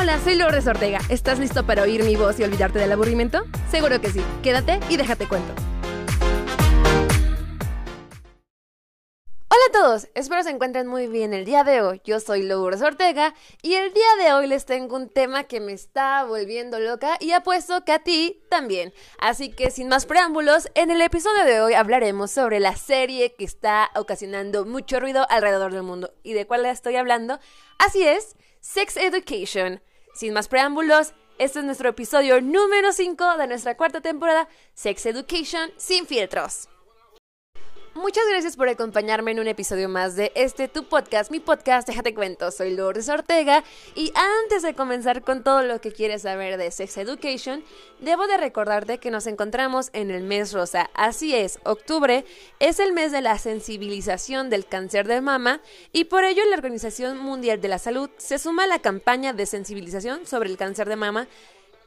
Hola, soy Lourdes Ortega. ¿Estás listo para oír mi voz y olvidarte del aburrimiento? Seguro que sí. Quédate y déjate cuento. Hola a todos, espero se encuentren muy bien el día de hoy. Yo soy Lourdes Ortega y el día de hoy les tengo un tema que me está volviendo loca y apuesto que a ti también. Así que sin más preámbulos, en el episodio de hoy hablaremos sobre la serie que está ocasionando mucho ruido alrededor del mundo. ¿Y de cuál estoy hablando? Así es, Sex Education. Sin más preámbulos, este es nuestro episodio número 5 de nuestra cuarta temporada, Sex Education sin filtros. Muchas gracias por acompañarme en un episodio más de este tu podcast, mi podcast, déjate cuento. Soy Lourdes Ortega y antes de comenzar con todo lo que quieres saber de Sex Education, debo de recordarte que nos encontramos en el mes rosa. Así es, octubre es el mes de la sensibilización del cáncer de mama y por ello la Organización Mundial de la Salud se suma a la campaña de sensibilización sobre el cáncer de mama.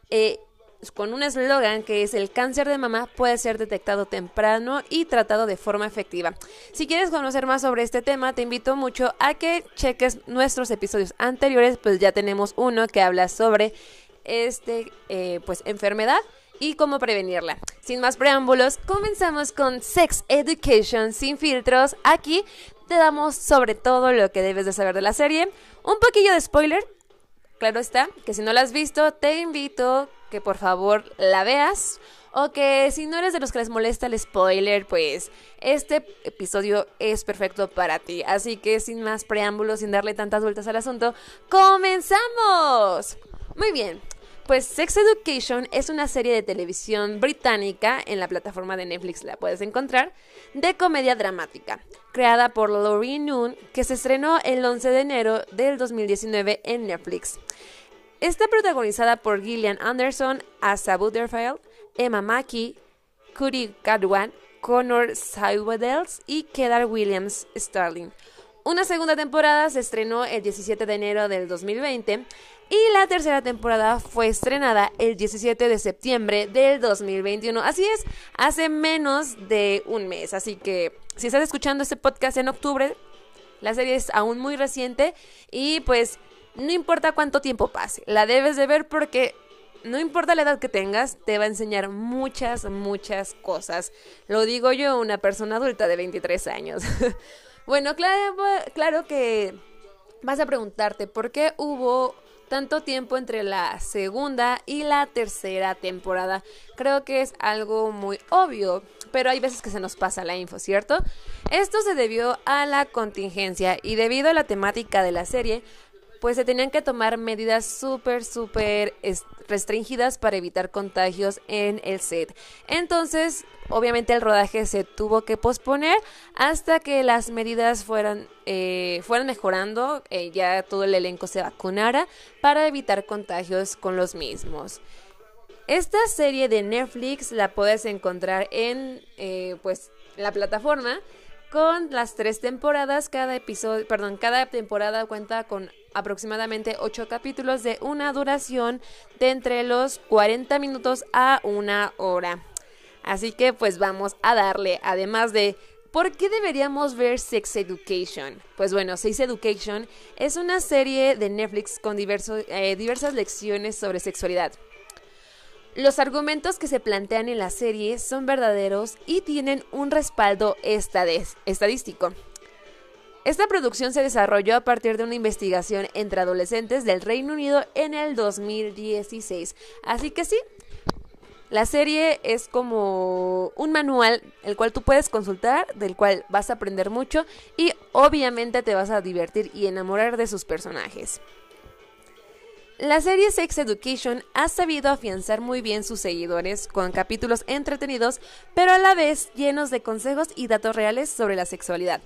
Eh, con un eslogan que es el cáncer de mama puede ser detectado temprano y tratado de forma efectiva. Si quieres conocer más sobre este tema, te invito mucho a que cheques nuestros episodios anteriores, pues ya tenemos uno que habla sobre este eh, pues enfermedad y cómo prevenirla. Sin más preámbulos, comenzamos con Sex Education sin filtros. Aquí te damos sobre todo lo que debes de saber de la serie, un poquillo de spoiler. Claro está, que si no la has visto, te invito que por favor la veas. O que si no eres de los que les molesta el spoiler, pues este episodio es perfecto para ti. Así que sin más preámbulos, sin darle tantas vueltas al asunto, ¡comenzamos! Muy bien, pues Sex Education es una serie de televisión británica, en la plataforma de Netflix la puedes encontrar, de comedia dramática, creada por Laurie Noon, que se estrenó el 11 de enero del 2019 en Netflix. Está protagonizada por Gillian Anderson, Asa Butterfield, Emma Mackey, Cody Gadwan, Connor Sywedels y Kedar Williams Starling. Una segunda temporada se estrenó el 17 de enero del 2020 y la tercera temporada fue estrenada el 17 de septiembre del 2021. Así es, hace menos de un mes. Así que si estás escuchando este podcast en octubre, la serie es aún muy reciente y pues no importa cuánto tiempo pase, la debes de ver porque no importa la edad que tengas, te va a enseñar muchas, muchas cosas. Lo digo yo, una persona adulta de 23 años. bueno, claro, claro que vas a preguntarte por qué hubo tanto tiempo entre la segunda y la tercera temporada. Creo que es algo muy obvio, pero hay veces que se nos pasa la info, ¿cierto? Esto se debió a la contingencia y debido a la temática de la serie, pues se tenían que tomar medidas súper, súper restringidas para evitar contagios en el set. Entonces, obviamente el rodaje se tuvo que posponer hasta que las medidas fueran, eh, fueran mejorando, eh, ya todo el elenco se vacunara para evitar contagios con los mismos. Esta serie de Netflix la puedes encontrar en eh, pues la plataforma con las tres temporadas. Cada episodio, perdón, cada temporada cuenta con aproximadamente ocho capítulos de una duración de entre los 40 minutos a una hora. Así que pues vamos a darle, además de ¿Por qué deberíamos ver Sex Education? Pues bueno, Sex Education es una serie de Netflix con eh, diversas lecciones sobre sexualidad. Los argumentos que se plantean en la serie son verdaderos y tienen un respaldo estadístico. Esta producción se desarrolló a partir de una investigación entre adolescentes del Reino Unido en el 2016. Así que sí, la serie es como un manual el cual tú puedes consultar, del cual vas a aprender mucho y obviamente te vas a divertir y enamorar de sus personajes. La serie Sex Education ha sabido afianzar muy bien sus seguidores con capítulos entretenidos, pero a la vez llenos de consejos y datos reales sobre la sexualidad.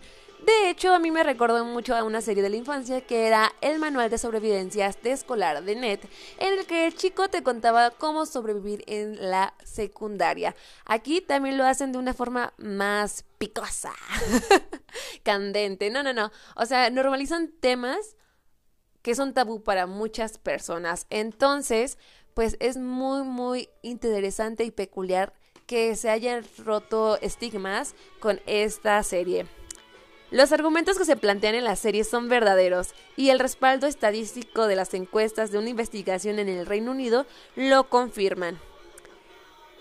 De hecho, a mí me recordó mucho a una serie de la infancia que era el manual de sobrevivencia de escolar de Net, en el que el chico te contaba cómo sobrevivir en la secundaria. Aquí también lo hacen de una forma más picosa, candente. No, no, no. O sea, normalizan temas que son tabú para muchas personas. Entonces, pues es muy, muy interesante y peculiar que se hayan roto estigmas con esta serie. Los argumentos que se plantean en la serie son verdaderos y el respaldo estadístico de las encuestas de una investigación en el Reino Unido lo confirman.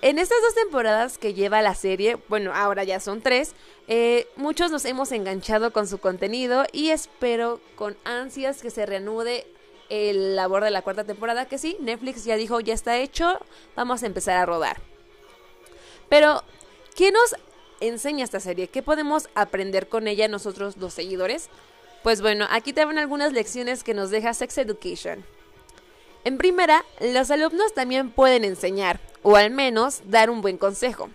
En estas dos temporadas que lleva la serie, bueno, ahora ya son tres, eh, muchos nos hemos enganchado con su contenido y espero con ansias que se reanude el labor de la cuarta temporada, que sí, Netflix ya dijo, ya está hecho, vamos a empezar a rodar. Pero, ¿qué nos enseña esta serie? ¿Qué podemos aprender con ella nosotros los seguidores? Pues bueno, aquí te van algunas lecciones que nos deja Sex Education. En primera, los alumnos también pueden enseñar, o al menos dar un buen consejo.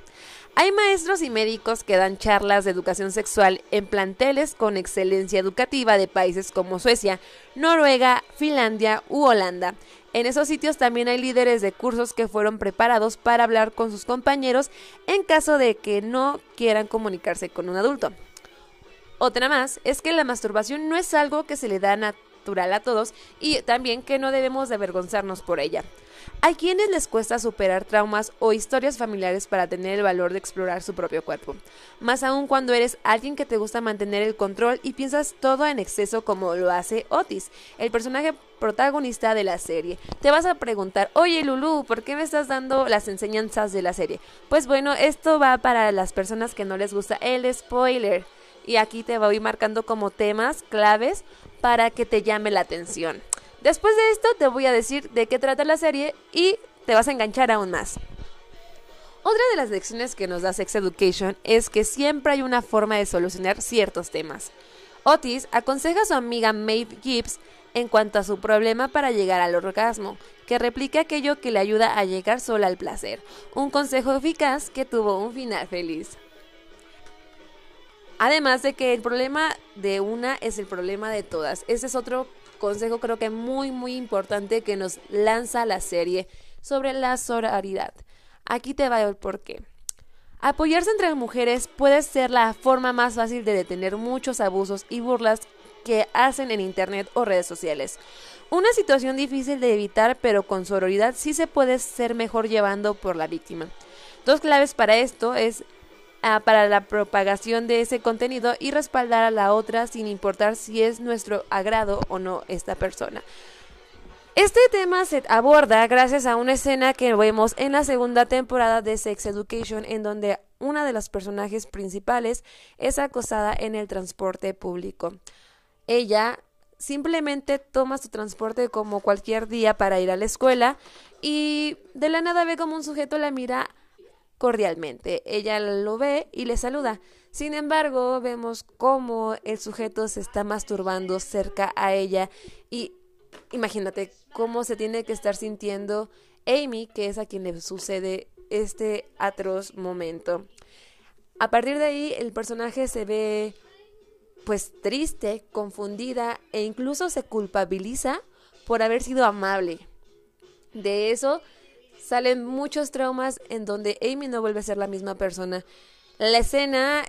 Hay maestros y médicos que dan charlas de educación sexual en planteles con excelencia educativa de países como Suecia, Noruega, Finlandia u Holanda. En esos sitios también hay líderes de cursos que fueron preparados para hablar con sus compañeros en caso de que no quieran comunicarse con un adulto. Otra más es que la masturbación no es algo que se le da a a todos y también que no debemos de avergonzarnos por ella. Hay quienes les cuesta superar traumas o historias familiares para tener el valor de explorar su propio cuerpo, más aún cuando eres alguien que te gusta mantener el control y piensas todo en exceso como lo hace Otis, el personaje protagonista de la serie. Te vas a preguntar, oye Lulu, ¿por qué me estás dando las enseñanzas de la serie? Pues bueno, esto va para las personas que no les gusta el spoiler. Y aquí te voy marcando como temas claves para que te llame la atención. Después de esto te voy a decir de qué trata la serie y te vas a enganchar aún más. Otra de las lecciones que nos da Sex Education es que siempre hay una forma de solucionar ciertos temas. Otis aconseja a su amiga Maeve Gibbs en cuanto a su problema para llegar al orgasmo, que replica aquello que le ayuda a llegar sola al placer, un consejo eficaz que tuvo un final feliz. Además de que el problema de una es el problema de todas. Ese es otro consejo creo que muy muy importante que nos lanza la serie sobre la sororidad. Aquí te va el porqué. Apoyarse entre mujeres puede ser la forma más fácil de detener muchos abusos y burlas que hacen en internet o redes sociales. Una situación difícil de evitar, pero con sororidad sí se puede ser mejor llevando por la víctima. Dos claves para esto es para la propagación de ese contenido y respaldar a la otra sin importar si es nuestro agrado o no esta persona. Este tema se aborda gracias a una escena que vemos en la segunda temporada de Sex Education en donde una de los personajes principales es acosada en el transporte público. Ella simplemente toma su transporte como cualquier día para ir a la escuela y de la nada ve como un sujeto la mira cordialmente. Ella lo ve y le saluda. Sin embargo, vemos cómo el sujeto se está masturbando cerca a ella y imagínate cómo se tiene que estar sintiendo Amy, que es a quien le sucede este atroz momento. A partir de ahí, el personaje se ve pues triste, confundida e incluso se culpabiliza por haber sido amable. De eso salen muchos traumas en donde Amy no vuelve a ser la misma persona. La escena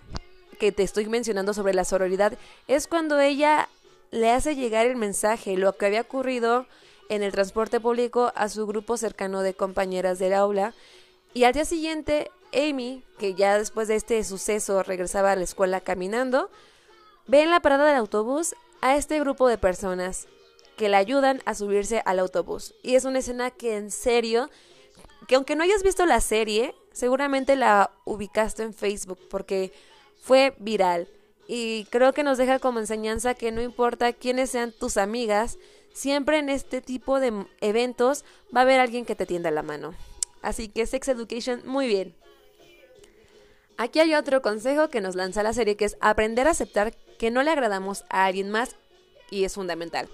que te estoy mencionando sobre la sororidad es cuando ella le hace llegar el mensaje, lo que había ocurrido en el transporte público a su grupo cercano de compañeras del aula. Y al día siguiente, Amy, que ya después de este suceso regresaba a la escuela caminando, ve en la parada del autobús a este grupo de personas que le ayudan a subirse al autobús. Y es una escena que en serio que aunque no hayas visto la serie, seguramente la ubicaste en Facebook porque fue viral. Y creo que nos deja como enseñanza que no importa quiénes sean tus amigas, siempre en este tipo de eventos va a haber alguien que te tienda la mano. Así que Sex Education, muy bien. Aquí hay otro consejo que nos lanza la serie que es aprender a aceptar que no le agradamos a alguien más y es fundamental.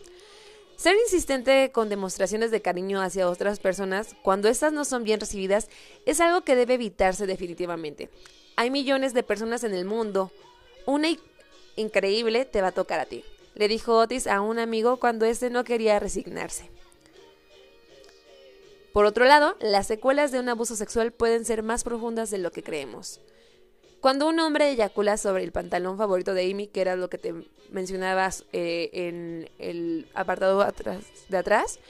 Ser insistente con demostraciones de cariño hacia otras personas cuando estas no son bien recibidas es algo que debe evitarse definitivamente. Hay millones de personas en el mundo. Una increíble te va a tocar a ti, le dijo Otis a un amigo cuando éste no quería resignarse. Por otro lado, las secuelas de un abuso sexual pueden ser más profundas de lo que creemos. Cuando un hombre eyacula sobre el pantalón favorito de Amy, que era lo que te mencionabas eh, en el apartado de atrás,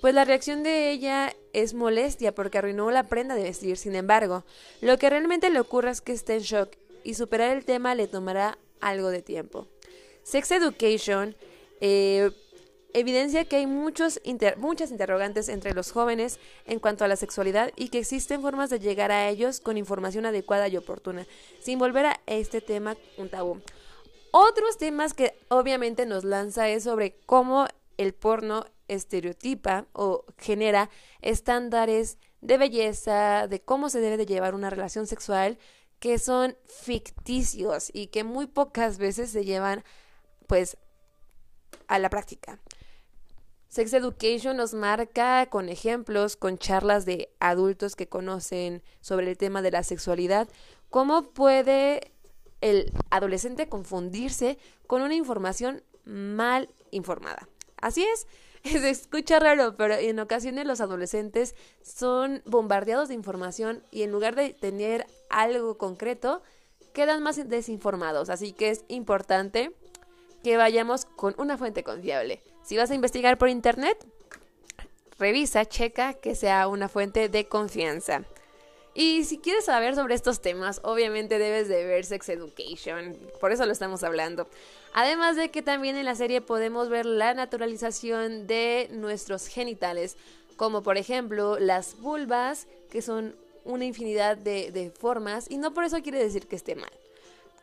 pues la reacción de ella es molestia porque arruinó la prenda de vestir. Sin embargo, lo que realmente le ocurre es que está en shock y superar el tema le tomará algo de tiempo. Sex Education eh, evidencia que hay muchos muchas interrogantes entre los jóvenes en cuanto a la sexualidad y que existen formas de llegar a ellos con información adecuada y oportuna, sin volver a este tema un tabú. Otros temas que obviamente nos lanza es sobre cómo el porno estereotipa o genera estándares de belleza, de cómo se debe de llevar una relación sexual que son ficticios y que muy pocas veces se llevan pues a la práctica. Sex Education nos marca con ejemplos, con charlas de adultos que conocen sobre el tema de la sexualidad, cómo puede el adolescente confundirse con una información mal informada. Así es, se escucha raro, pero en ocasiones los adolescentes son bombardeados de información y en lugar de tener algo concreto, quedan más desinformados. Así que es importante que vayamos con una fuente confiable. Si vas a investigar por internet, revisa, checa que sea una fuente de confianza. Y si quieres saber sobre estos temas, obviamente debes de ver Sex Education, por eso lo estamos hablando. Además de que también en la serie podemos ver la naturalización de nuestros genitales, como por ejemplo las vulvas, que son una infinidad de, formas, y no por eso quiere decir que esté mal.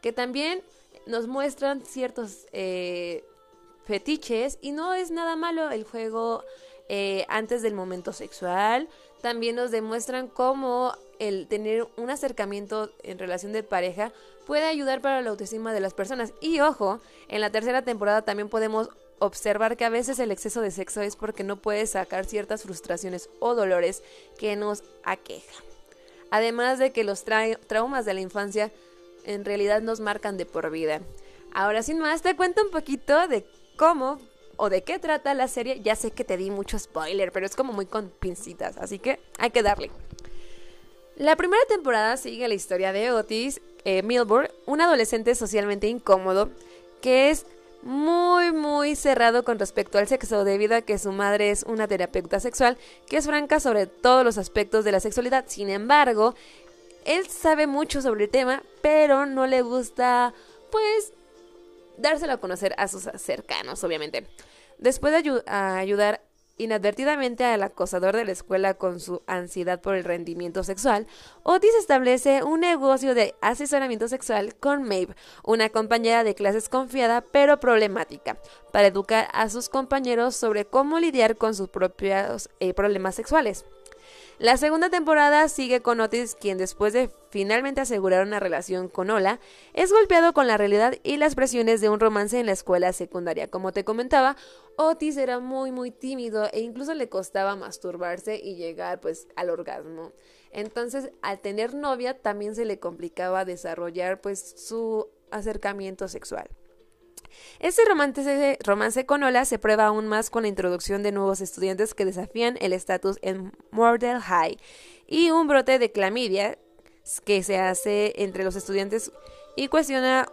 Que también nos muestran ciertos eh, fetiches y no es nada malo el juego eh, antes del momento sexual. También nos demuestran cómo el tener un acercamiento en relación de pareja puede ayudar para la autoestima de las personas. Y ojo, en la tercera temporada también podemos observar que a veces el exceso de sexo es porque no puedes sacar ciertas frustraciones o dolores que nos aquejan. Además de que los traumas de la infancia en realidad nos marcan de por vida. Ahora sin más, te cuento un poquito de cómo o de qué trata la serie. Ya sé que te di mucho spoiler, pero es como muy con pincitas, así que hay que darle. La primera temporada sigue la historia de Otis eh, Milburn, un adolescente socialmente incómodo que es muy muy cerrado con respecto al sexo debido a que su madre es una terapeuta sexual que es franca sobre todos los aspectos de la sexualidad. Sin embargo, él sabe mucho sobre el tema, pero no le gusta pues dárselo a conocer a sus cercanos, obviamente. Después de ayudar inadvertidamente al acosador de la escuela con su ansiedad por el rendimiento sexual, Otis establece un negocio de asesoramiento sexual con Maeve, una compañera de clases confiada pero problemática, para educar a sus compañeros sobre cómo lidiar con sus propios eh, problemas sexuales. La segunda temporada sigue con Otis, quien después de finalmente asegurar una relación con Ola, es golpeado con la realidad y las presiones de un romance en la escuela secundaria. Como te comentaba, Otis era muy muy tímido e incluso le costaba masturbarse y llegar pues al orgasmo. Entonces, al tener novia también se le complicaba desarrollar pues su acercamiento sexual. Este romance, romance con Ola se prueba aún más con la introducción de nuevos estudiantes que desafían el estatus en Mordell High y un brote de clamidia que se hace entre los estudiantes y cuestiona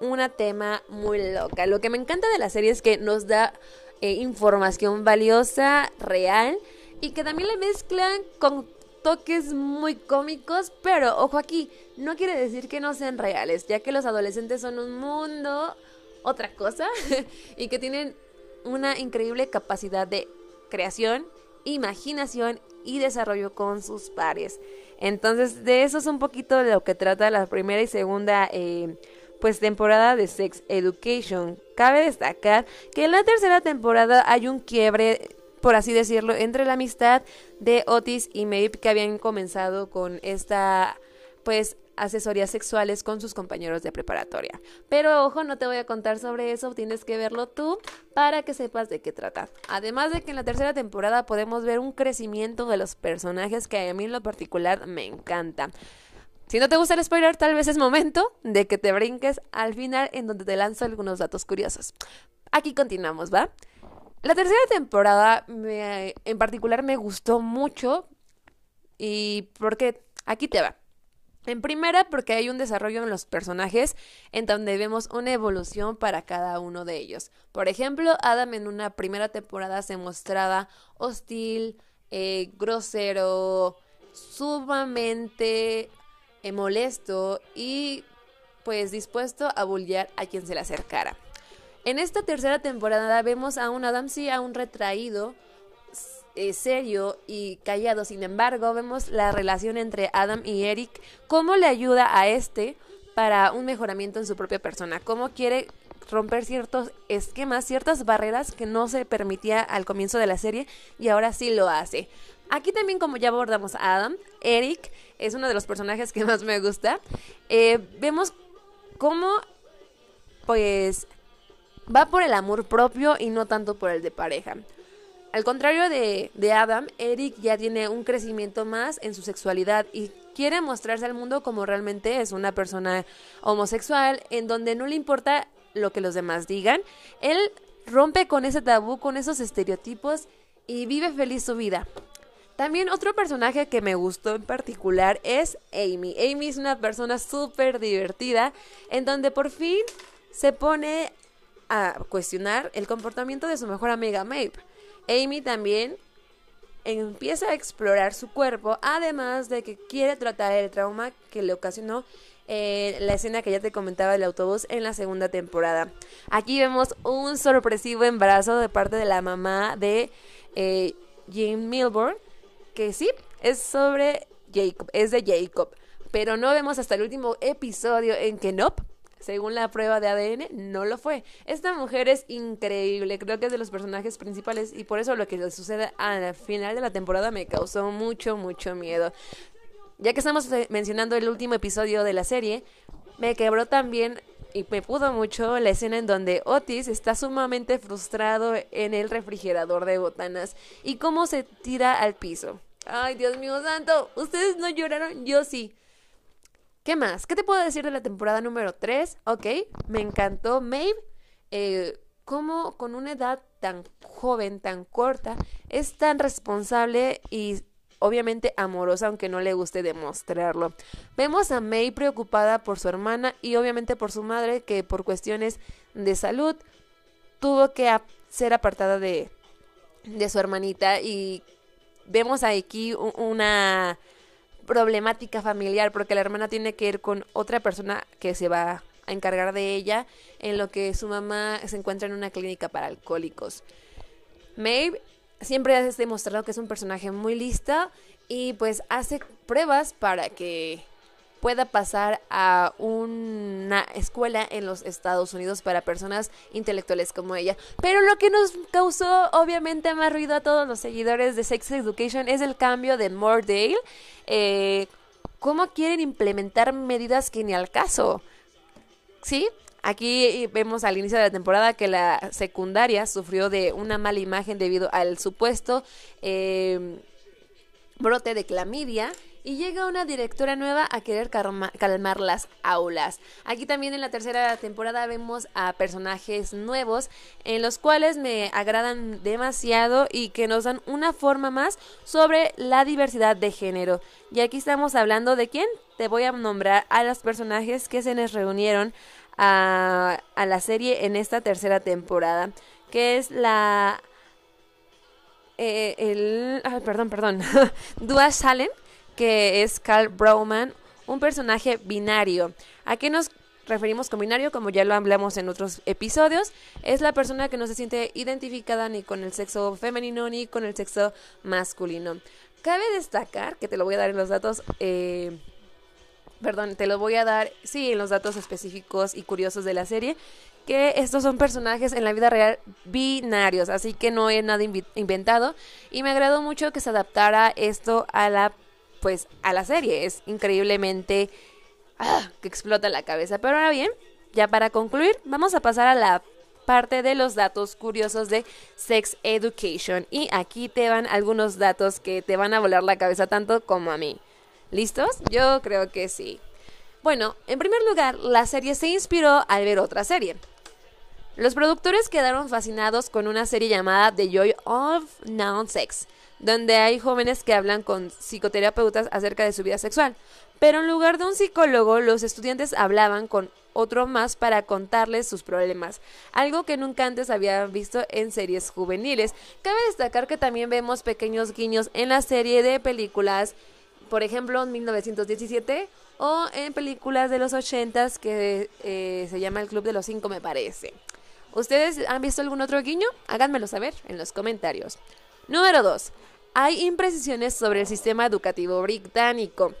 una tema muy loca. Lo que me encanta de la serie es que nos da eh, información valiosa, real, y que también la mezclan con toques muy cómicos, pero ojo aquí, no quiere decir que no sean reales, ya que los adolescentes son un mundo otra cosa y que tienen una increíble capacidad de creación, imaginación y desarrollo con sus pares. Entonces, de eso es un poquito de lo que trata la primera y segunda eh, pues temporada de Sex Education. Cabe destacar que en la tercera temporada hay un quiebre por así decirlo, entre la amistad de Otis y Maeve que habían comenzado con esta pues asesorías sexuales con sus compañeros de preparatoria. Pero ojo, no te voy a contar sobre eso, tienes que verlo tú para que sepas de qué trata. Además de que en la tercera temporada podemos ver un crecimiento de los personajes que a mí en lo particular me encanta. Si no te gusta el spoiler, tal vez es momento de que te brinques al final en donde te lanzo algunos datos curiosos. Aquí continuamos, ¿va? La tercera temporada en particular me gustó mucho y porque aquí te va. En primera, porque hay un desarrollo en los personajes en donde vemos una evolución para cada uno de ellos. Por ejemplo, Adam en una primera temporada se mostraba hostil, eh, grosero, sumamente eh, molesto y pues dispuesto a bullear a quien se le acercara. En esta tercera temporada vemos a un Adam sí, a un retraído, eh, serio y callado. Sin embargo, vemos la relación entre Adam y Eric, cómo le ayuda a este para un mejoramiento en su propia persona, cómo quiere romper ciertos esquemas, ciertas barreras que no se permitía al comienzo de la serie y ahora sí lo hace. Aquí también como ya abordamos a Adam, Eric es uno de los personajes que más me gusta. Eh, vemos cómo pues va por el amor propio y no tanto por el de pareja. Al contrario de, de, Adam, Eric ya tiene un crecimiento más en su sexualidad y quiere mostrarse al mundo como realmente es una persona homosexual, en donde no le importa lo que los demás digan. Él rompe con ese tabú, con esos estereotipos y vive feliz su vida. También otro personaje que me gustó en particular es Amy. Amy es una persona súper divertida en donde por fin se pone a cuestionar el comportamiento de su mejor amiga Maeve. Amy también empieza a explorar su cuerpo, además de que quiere tratar el trauma que le ocasionó eh, la escena que ya te comentaba del autobús en la segunda temporada. Aquí vemos un sorpresivo embarazo de parte de la mamá de eh, Jane Milburn, que sí, es sobre Jacob, es de Jacob, pero no vemos hasta el último episodio en que no, según la prueba de ADN, no lo fue. Esta mujer es increíble, creo que es de los personajes principales y por eso lo que le sucede al final de la temporada me causó mucho, mucho miedo. Ya que estamos eh, mencionando el último episodio de la serie, me quebró también y me pudo mucho la escena en donde Otis está sumamente frustrado en el refrigerador de botanas y cómo se tira al piso. Ay, Dios mío santo, ¿ustedes no lloraron? Yo sí. ¿Qué más? ¿Qué te puedo decir de la temporada número 3? Ok, me encantó Maeve. Eh, cómo con una edad tan joven, tan corta, es tan responsable y obviamente amorosa, aunque no le guste demostrarlo. Vemos a May preocupada por su hermana y obviamente por su madre, que por cuestiones de salud tuvo que ser apartada de, de su hermanita y vemos aquí una problemática familiar porque la hermana tiene que ir con otra persona que se va a encargar de ella en lo que su mamá se encuentra en una clínica para alcohólicos. Maeve siempre ha demostrado que es un personaje muy lista y pues hace pruebas para que pueda pasar a una escuela en los Estados Unidos para personas intelectuales como ella. Pero lo que nos causó obviamente más ruido a todos los seguidores de Sex Education es el cambio de Mordale. Eh, ¿Cómo quieren implementar medidas que ni al caso? ¿Sí? Aquí vemos al inicio de la temporada que la secundaria sufrió de una mala imagen debido al supuesto eh, brote de clamidia y llega una directora nueva a querer calmar las aulas. Aquí también en la tercera temporada vemos a personajes nuevos en los cuales me agradan demasiado y que nos dan una forma más sobre la diversidad de género. Y aquí estamos hablando de quién? Te voy a nombrar a los personajes que se nos reunieron a, la serie en esta tercera temporada, que es la... Eh, el, perdón, perdón. Dua Salen que es Carl Brauman, un personaje binario. ¿A qué nos referimos con binario? Como ya lo hablamos en otros episodios, es la persona que no se siente identificada ni con el sexo femenino ni con el sexo masculino. Cabe destacar, que te lo voy a dar en los datos, eh, perdón, te lo voy a dar, sí, en los datos específicos y curiosos de la serie, que estos son personajes en la vida real binarios, así que no es nada inventado y me agradó mucho que se adaptara esto a la pues a la serie. Es increíblemente ah, que explota la cabeza. Pero ahora bien, ya para concluir, vamos a pasar a la parte de los datos curiosos de Sex Education. Y aquí te van algunos datos que te van a volar la cabeza tanto como a mí. ¿Listos? Yo creo que sí. Bueno, en primer lugar, la serie se inspiró al ver otra serie. Los productores quedaron fascinados con una serie llamada The Joy of Non-Sex, donde hay jóvenes que hablan con psicoterapeutas acerca de su vida sexual. Pero en lugar de un psicólogo, los estudiantes hablaban con otro más para contarles sus problemas, algo que nunca antes había visto en series juveniles. Cabe destacar que también vemos pequeños guiños en la serie de películas, por ejemplo, en 1917 o en películas de los 80 que eh, se llama El Club de los Cinco, me parece. ¿Ustedes han visto algún otro guiño? Háganmelo saber en los comentarios. Número 2. Hay imprecisiones sobre el sistema educativo británico.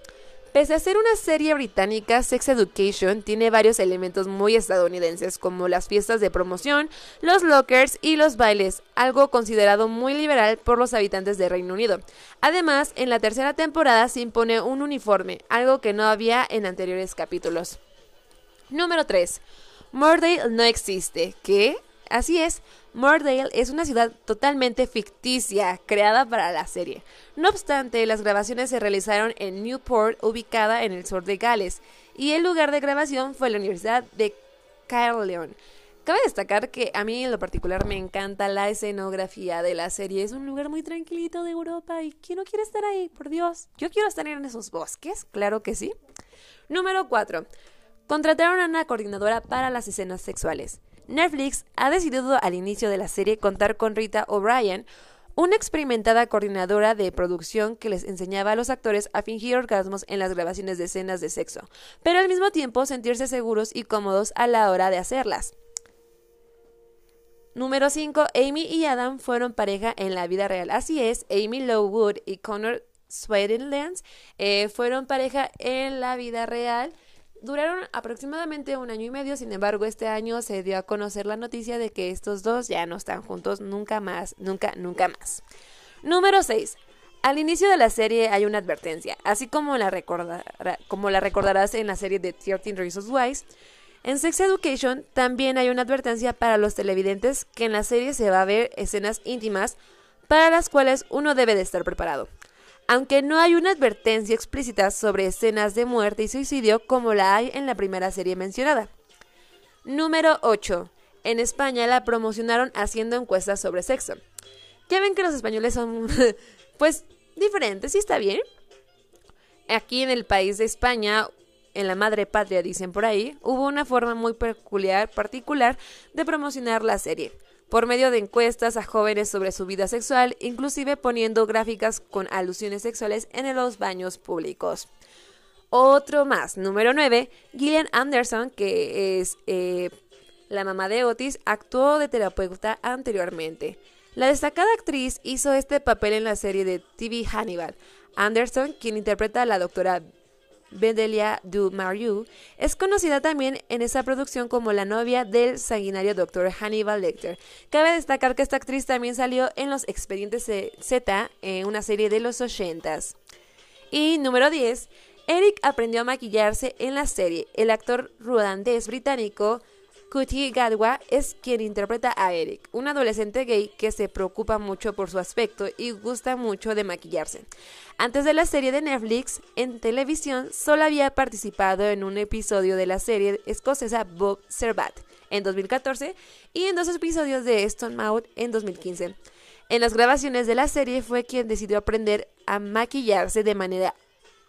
Pese a ser una serie británica, Sex Education tiene varios elementos muy estadounidenses, como las fiestas de promoción, los lockers y los bailes, algo considerado muy liberal por los habitantes de Reino Unido. Además, en la tercera temporada se impone un uniforme, algo que no había en anteriores capítulos. Número 3. Mordale no existe. ¿Qué? Así es, Mordale es una ciudad totalmente ficticia, creada para la serie. No obstante, las grabaciones se realizaron en Newport, ubicada en el sur de Gales, y el lugar de grabación fue la Universidad de Carleon. Cabe destacar que a mí en lo particular me encanta la escenografía de la serie. Es un lugar muy tranquilito de Europa y ¿quién no quiere estar ahí? Por Dios, yo quiero estar en esos bosques, claro que sí. Número 4. Contrataron a una coordinadora para las escenas sexuales. Netflix ha decidido al inicio de la serie contar con Rita O'Brien, una experimentada coordinadora de producción que les enseñaba a los actores a fingir orgasmos en las grabaciones de escenas de sexo, pero al mismo tiempo sentirse seguros y cómodos a la hora de hacerlas. Número 5. Amy y Adam fueron pareja en la vida real. Así es, Amy Lowood y Connor Swedenlands eh, fueron pareja en la vida real duraron aproximadamente un año y medio, sin embargo, este año se dio a conocer la noticia de que estos dos ya no están juntos nunca más, nunca, nunca más. Número 6. Al inicio de la serie hay una advertencia, así como la, recordarás en la serie de 13 Reasons Why. En Sex Education también hay una advertencia para los televidentes que en la serie se va a ver escenas íntimas para las cuales uno debe de estar preparado aunque no hay una advertencia explícita sobre escenas de muerte y suicidio como la hay en la primera serie mencionada. Número 8. En España la promocionaron haciendo encuestas sobre sexo. Ya ven que los españoles son, pues, diferentes, ¿y está bien? Aquí en el país de España, en la madre patria dicen por ahí, hubo una forma muy peculiar, particular de promocionar la serie por medio de encuestas a jóvenes sobre su vida sexual, inclusive poniendo gráficas con alusiones sexuales en los baños públicos. Otro más, número 9, Gillian Anderson, que es eh, la mamá de Otis, actuó de terapeuta anteriormente. La destacada actriz hizo este papel en la serie de TV Hannibal. Anderson, quien interpreta a la doctora Bedelia du Mariu, es conocida también en esa producción como la novia del sanguinario Dr. Hannibal Lecter. Cabe destacar que esta actriz también salió en Los Expedientes Z, en una serie de los 80 Y número 10, Eric aprendió a maquillarse en la serie. El actor ruandés británico Kuti Gadwa es quien interpreta a Eric, un adolescente gay que se preocupa mucho por su aspecto y gusta mucho de maquillarse. Antes de la serie de Netflix, en televisión solo había participado en un episodio de la serie escocesa Bob Servat en 2014 y en dos episodios de Stone Mouth en 2015. En las grabaciones de la serie fue quien decidió aprender a maquillarse de manera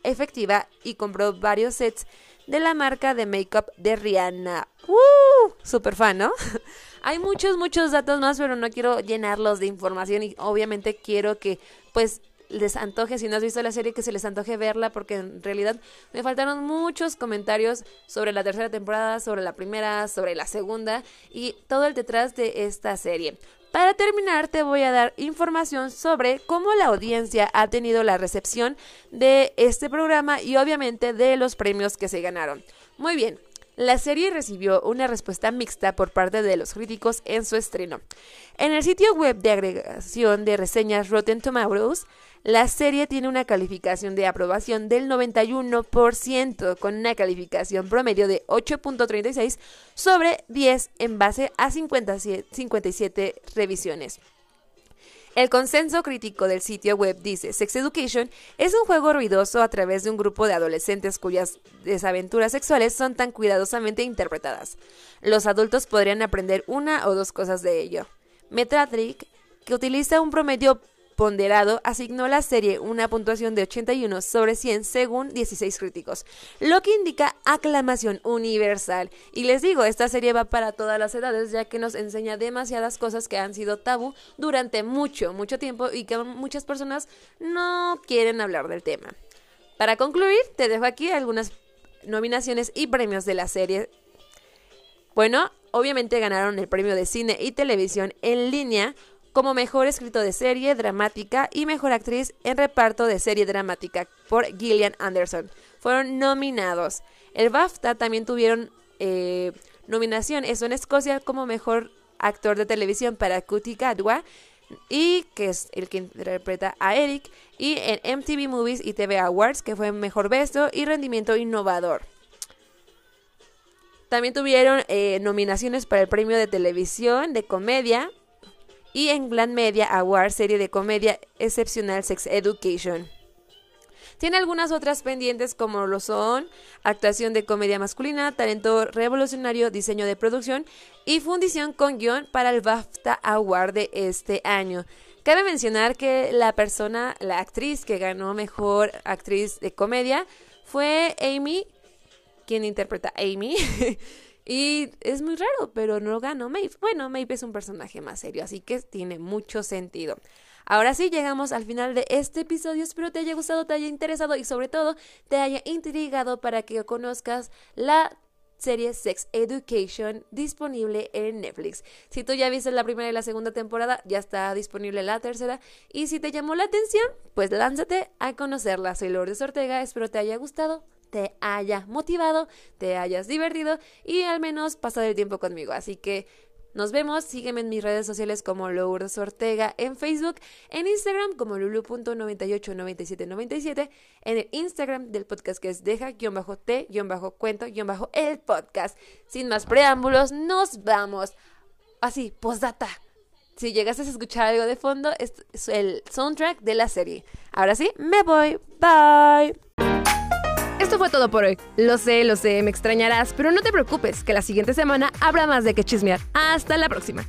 efectiva y compró varios sets de la marca de make-up de Rihanna. ¡Uh! Super fan, ¿no? Hay muchos, muchos datos más, pero no quiero llenarlos de información y obviamente quiero que pues les antoje, si no has visto la serie, que se les antoje verla, porque en realidad me faltaron muchos comentarios sobre la tercera temporada, sobre la primera, sobre la segunda y todo el detrás de esta serie. Para terminar, te voy a dar información sobre cómo la audiencia ha tenido la recepción de este programa y obviamente de los premios que se ganaron. Muy bien, la serie recibió una respuesta mixta por parte de los críticos en su estreno. En el sitio web de agregación de reseñas Rotten Tomatoes, la serie tiene una calificación de aprobación del 91%, con una calificación promedio de 8.36 sobre 10 en base a 57 revisiones. El consenso crítico del sitio web dice, Sex Education es un juego ruidoso a través de un grupo de adolescentes cuyas desaventuras sexuales son tan cuidadosamente interpretadas. Los adultos podrían aprender una o dos cosas de ello. Metatrick, que utiliza un promedio ponderado asignó la serie una puntuación de 81 sobre 100 según 16 críticos, lo que indica aclamación universal. Y les digo, esta serie va para todas las edades ya que nos enseña demasiadas cosas que han sido tabú durante mucho, mucho tiempo y que muchas personas no quieren hablar del tema. Para concluir, te dejo aquí algunas nominaciones y premios de la serie. Bueno, obviamente ganaron el premio de cine y televisión en línea como mejor escrito de serie dramática y mejor actriz en reparto de serie dramática por Gillian Anderson. Fueron nominados. El BAFTA también tuvieron eh, nominación, eso en Escocia, como mejor actor de televisión para Kuti Gadwa y que es el que interpreta a Eric, y en MTV Movies y TV Awards, que fue Mejor Besto y Rendimiento Innovador. También tuvieron eh, nominaciones para el premio de televisión de comedia y en Gland Media Awards, serie de comedia excepcional Sex Education. Tiene algunas otras pendientes como lo son actuación de comedia masculina, talento revolucionario, diseño de producción y fundición con guion para el BAFTA Award de este año. Cabe mencionar que la persona, la actriz que ganó mejor actriz de comedia fue Amy, quien interpreta a Amy. y es muy raro, pero no ganó Maeve. Bueno, Maeve es un personaje más serio, así que tiene mucho sentido. Ahora sí, llegamos al final de este episodio. Espero te haya gustado, te haya interesado y sobre todo te haya intrigado para que conozcas la serie Sex Education disponible en Netflix. Si tú ya viste la primera y la segunda temporada, ya está disponible la tercera. Y si te llamó la atención, pues lánzate a conocerla. Soy Lourdes Ortega, espero te haya gustado, te haya motivado, te hayas divertido y al menos pasado el tiempo conmigo. Así que nos vemos, sígueme en mis redes sociales como Lourdes Ortega en Facebook, en Instagram como lulu.989797, en el Instagram del podcast que es deja-t-cuento-el podcast. Sin más preámbulos, nos vamos. Así, postdata. Si llegaste a escuchar algo de fondo, es el soundtrack de la serie. Ahora sí, me voy. Bye. Esto fue todo por hoy. Lo sé, lo sé, me extrañarás, pero no te preocupes, que la siguiente semana habrá más de que chismear. Hasta la próxima.